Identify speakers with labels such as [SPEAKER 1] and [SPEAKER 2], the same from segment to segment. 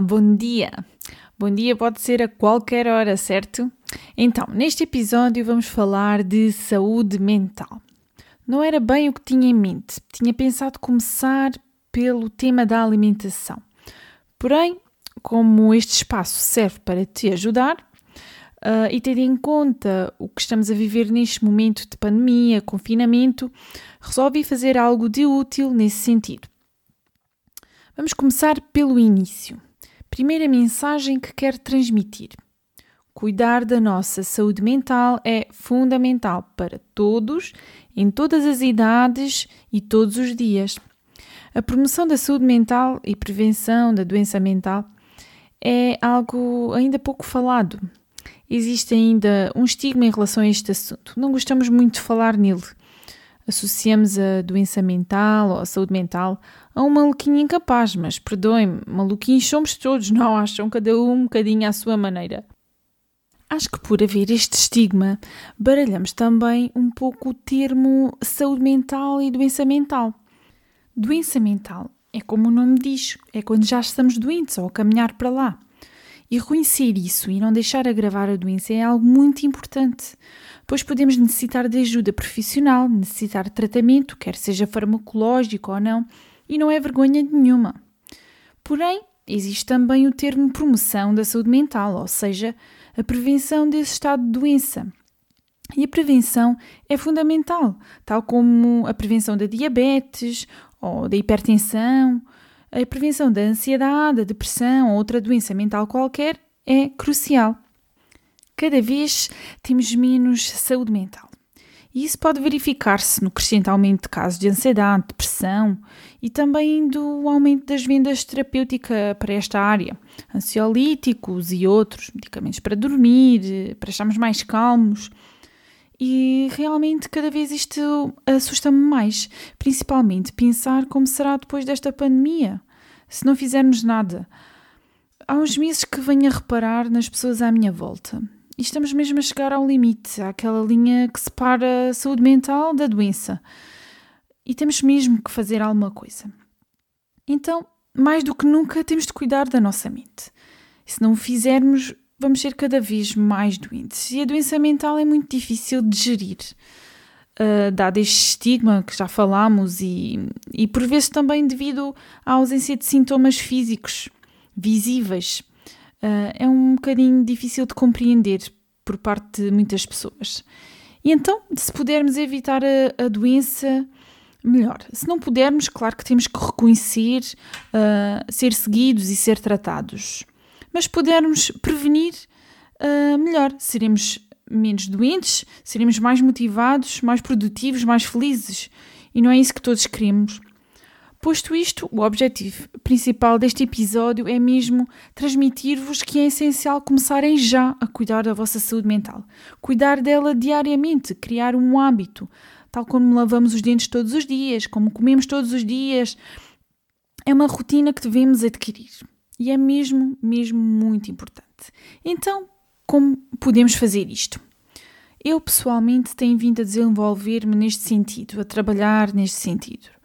[SPEAKER 1] Bom dia! Bom dia pode ser a qualquer hora, certo? Então, neste episódio vamos falar de saúde mental. Não era bem o que tinha em mente, tinha pensado começar pelo tema da alimentação. Porém, como este espaço serve para te ajudar, uh, e tendo em conta o que estamos a viver neste momento de pandemia, confinamento, resolvi fazer algo de útil nesse sentido. Vamos começar pelo início. Primeira mensagem que quero transmitir. Cuidar da nossa saúde mental é fundamental para todos, em todas as idades e todos os dias. A promoção da saúde mental e prevenção da doença mental é algo ainda pouco falado. Existe ainda um estigma em relação a este assunto. Não gostamos muito de falar nele associamos a doença mental ou a saúde mental a um maluquinho incapaz, mas perdoem-me, maluquinhos somos todos, não acham? Cada um um bocadinho à sua maneira. Acho que por haver este estigma, baralhamos também um pouco o termo saúde mental e doença mental. Doença mental é como o nome diz, é quando já estamos doentes ou a caminhar para lá. E reconhecer isso e não deixar agravar a doença é algo muito importante, pois podemos necessitar de ajuda profissional, necessitar de tratamento, quer seja farmacológico ou não, e não é vergonha nenhuma. Porém, existe também o termo promoção da saúde mental, ou seja, a prevenção desse estado de doença. E a prevenção é fundamental, tal como a prevenção da diabetes ou da hipertensão a prevenção da ansiedade, da depressão ou outra doença mental qualquer é crucial. Cada vez temos menos saúde mental. E isso pode verificar-se no crescente aumento de casos de ansiedade, depressão e também do aumento das vendas terapêuticas para esta área, ansiolíticos e outros, medicamentos para dormir, para estarmos mais calmos. E realmente cada vez isto assusta-me mais, principalmente pensar como será depois desta pandemia, se não fizermos nada. Há uns meses que venho a reparar nas pessoas à minha volta. E estamos mesmo a chegar ao limite, àquela linha que separa a saúde mental da doença. E temos mesmo que fazer alguma coisa. Então, mais do que nunca, temos de cuidar da nossa mente. se não o fizermos, vamos ser cada vez mais doentes. E a doença mental é muito difícil de gerir, uh, dado este estigma que já falámos, e, e por vezes também devido à ausência de sintomas físicos visíveis. Uh, é um bocadinho difícil de compreender por parte de muitas pessoas. E então, se pudermos evitar a, a doença, melhor. Se não pudermos, claro que temos que reconhecer, uh, ser seguidos e ser tratados mas pudermos prevenir, uh, melhor. Seremos menos doentes, seremos mais motivados, mais produtivos, mais felizes. E não é isso que todos queremos. Posto isto, o objetivo principal deste episódio é mesmo transmitir-vos que é essencial começarem já a cuidar da vossa saúde mental. Cuidar dela diariamente, criar um hábito, tal como lavamos os dentes todos os dias, como comemos todos os dias. É uma rotina que devemos adquirir. E é mesmo, mesmo muito importante. Então, como podemos fazer isto? Eu pessoalmente tenho vindo a desenvolver-me neste sentido, a trabalhar neste sentido.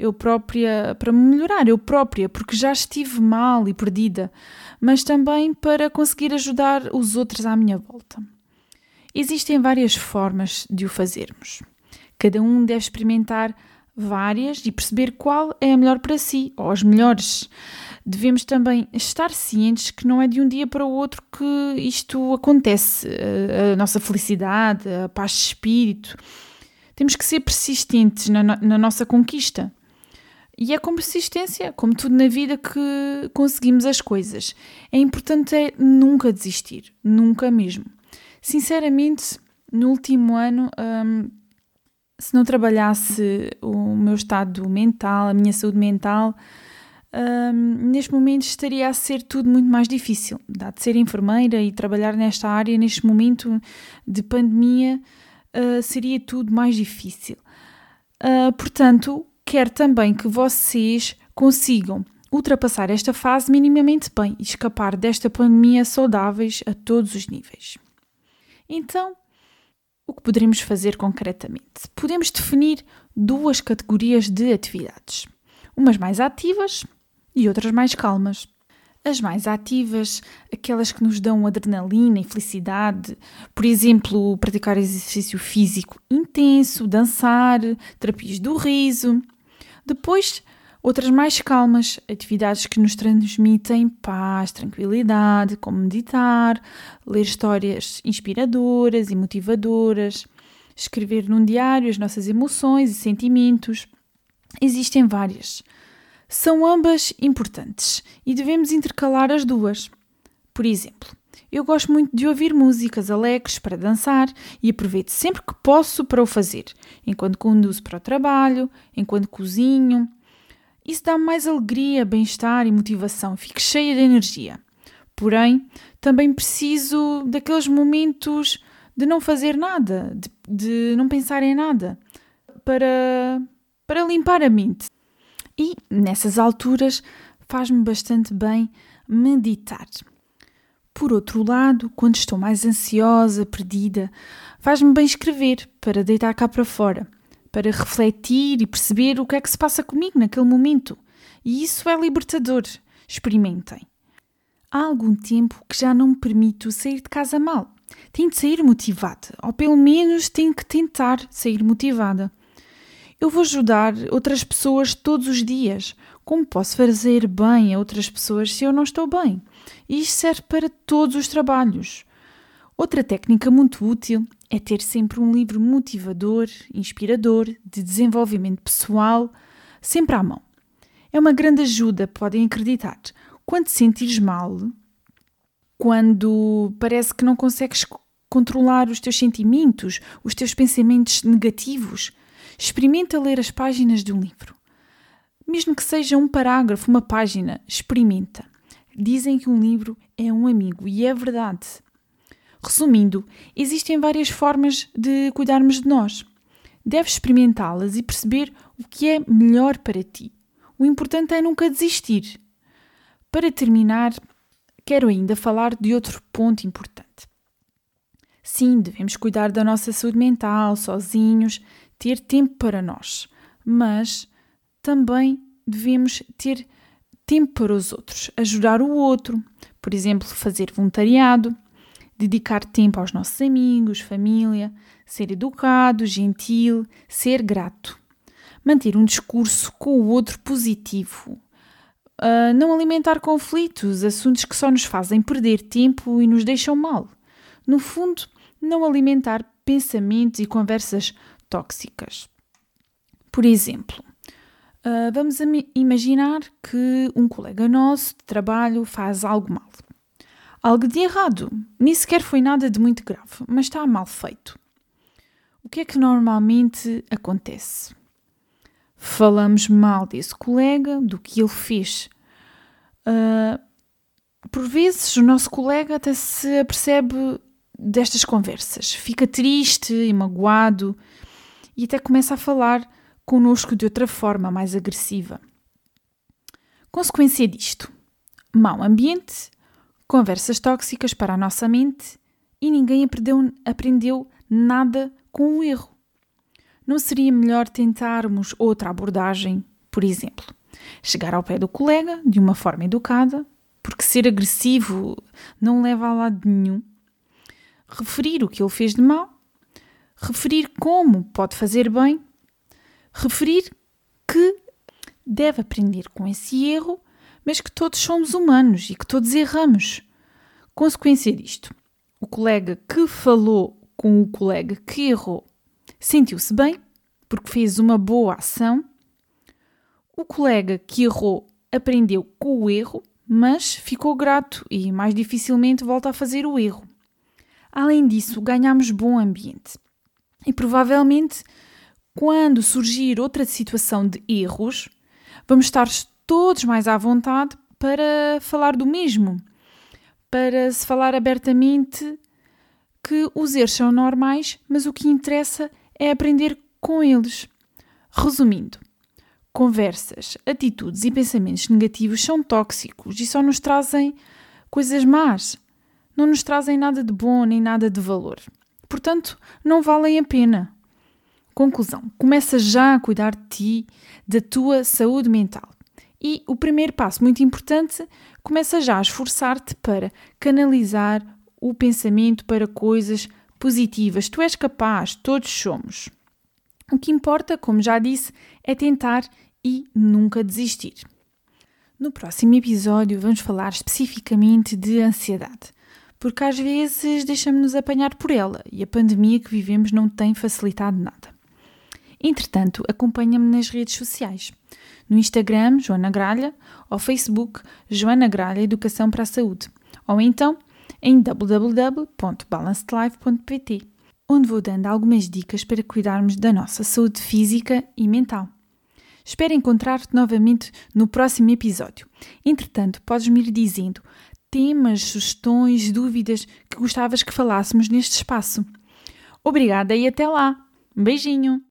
[SPEAKER 1] Eu própria, para me melhorar, eu própria, porque já estive mal e perdida, mas também para conseguir ajudar os outros à minha volta. Existem várias formas de o fazermos. Cada um deve experimentar várias e perceber qual é a melhor para si, ou as melhores devemos também estar cientes que não é de um dia para o outro que isto acontece, a, nossa felicidade, a paz de espírito. Temos que ser persistentes na, na nossa conquista. E é com persistência, como tudo na vida, que conseguimos as coisas. É importante é nunca desistir, nunca mesmo. Sinceramente, no último ano, hum, se não trabalhasse o meu estado mental, a minha saúde mental, um, neste momento estaria a ser tudo muito mais difícil. Dado de ser enfermeira e trabalhar nesta área, neste momento de pandemia, uh, seria tudo mais difícil. Uh, portanto, quero também que vocês consigam ultrapassar esta fase minimamente bem e escapar desta pandemia saudáveis a todos os níveis. Então, o que poderemos fazer concretamente? Podemos definir duas categorias de atividades. Umas mais ativas e outras mais calmas. As mais ativas, aquelas que nos dão adrenalina e felicidade, por exemplo, praticar exercício físico intenso, dançar, terapias do riso. Depois, outras mais calmas, atividades que nos transmitem paz, tranquilidade, como meditar, ler histórias inspiradoras e motivadoras, escrever num diário as nossas emoções e sentimentos. Existem várias. São ambas importantes e devemos intercalar as duas. Por exemplo, eu gosto muito de ouvir músicas alegres para dançar e aproveito sempre que posso para o fazer, enquanto conduzo para o trabalho, enquanto cozinho. Isso dá-me mais alegria, bem-estar e motivação, fico cheia de energia. Porém, também preciso daqueles momentos de não fazer nada, de, de não pensar em nada, para, para limpar a mente. E nessas alturas faz-me bastante bem meditar. Por outro lado, quando estou mais ansiosa, perdida, faz-me bem escrever para deitar cá para fora, para refletir e perceber o que é que se passa comigo naquele momento. E isso é libertador. Experimentem. Há algum tempo que já não me permito sair de casa mal. Tenho de sair motivada, ou pelo menos tenho que tentar sair motivada. Eu vou ajudar outras pessoas todos os dias. Como posso fazer bem a outras pessoas se eu não estou bem? E isto serve para todos os trabalhos. Outra técnica muito útil é ter sempre um livro motivador, inspirador, de desenvolvimento pessoal, sempre à mão. É uma grande ajuda, podem acreditar. Quando te sentires mal, quando parece que não consegues controlar os teus sentimentos, os teus pensamentos negativos, Experimenta ler as páginas de um livro. Mesmo que seja um parágrafo, uma página, experimenta. Dizem que um livro é um amigo e é verdade. Resumindo, existem várias formas de cuidarmos de nós. Deves experimentá-las e perceber o que é melhor para ti. O importante é nunca desistir. Para terminar, quero ainda falar de outro ponto importante. Sim, devemos cuidar da nossa saúde mental sozinhos, ter tempo para nós, mas também devemos ter tempo para os outros, ajudar o outro, por exemplo, fazer voluntariado, dedicar tempo aos nossos amigos, família, ser educado, gentil, ser grato, manter um discurso com o outro positivo, uh, não alimentar conflitos, assuntos que só nos fazem perder tempo e nos deixam mal. No fundo, não alimentar pensamentos e conversas tóxicas. Por exemplo, uh, vamos imaginar que um colega nosso de trabalho faz algo mal. Algo de errado, nem sequer foi nada de muito grave, mas está mal feito. O que é que normalmente acontece? Falamos mal desse colega, do que ele fez. Uh, por vezes o nosso colega até se apercebe destas conversas, fica triste e magoado e até começa a falar connosco de outra forma mais agressiva. Consequência disto: mau ambiente, conversas tóxicas para a nossa mente e ninguém aprendeu, aprendeu nada com o erro. Não seria melhor tentarmos outra abordagem, por exemplo, chegar ao pé do colega de uma forma educada, porque ser agressivo não leva a lado nenhum, referir o que ele fez de mal referir como pode fazer bem, referir que deve aprender com esse erro, mas que todos somos humanos e que todos erramos. Consequência disto, o colega que falou com o colega que errou sentiu-se bem, porque fez uma boa ação. O colega que errou aprendeu com o erro, mas ficou grato e mais dificilmente volta a fazer o erro. Além disso, ganhamos bom ambiente. E provavelmente, quando surgir outra situação de erros, vamos estar todos mais à vontade para falar do mesmo, para se falar abertamente que os erros são normais, mas o que interessa é aprender com eles. Resumindo, conversas, atitudes e pensamentos negativos são tóxicos e só nos trazem coisas más. Não nos trazem nada de bom nem nada de valor portanto, não valem a pena. Conclusão: começa já a cuidar de ti, da tua saúde mental. E o primeiro passo muito importante começa já a esforçar-te para canalizar o pensamento para coisas positivas. Tu és capaz, todos somos. O que importa, como já disse, é tentar e nunca desistir. No próximo episódio, vamos falar especificamente de ansiedade, porque às vezes deixamos-nos apanhar por ela e a pandemia que vivemos não tem facilitado nada. Entretanto, acompanha-me nas redes sociais. No Instagram, Joana Gralha, ou Facebook, Joana Gralha Educação para a Saúde, ou então em www.balancedlife.pt, onde vou dando algumas dicas para cuidarmos da nossa saúde física e mental. Espero encontrar-te novamente no próximo episódio. Entretanto, podes-me ir dizendo temas, sugestões, dúvidas que gostavas que falássemos neste espaço. Obrigada e até lá! Um beijinho!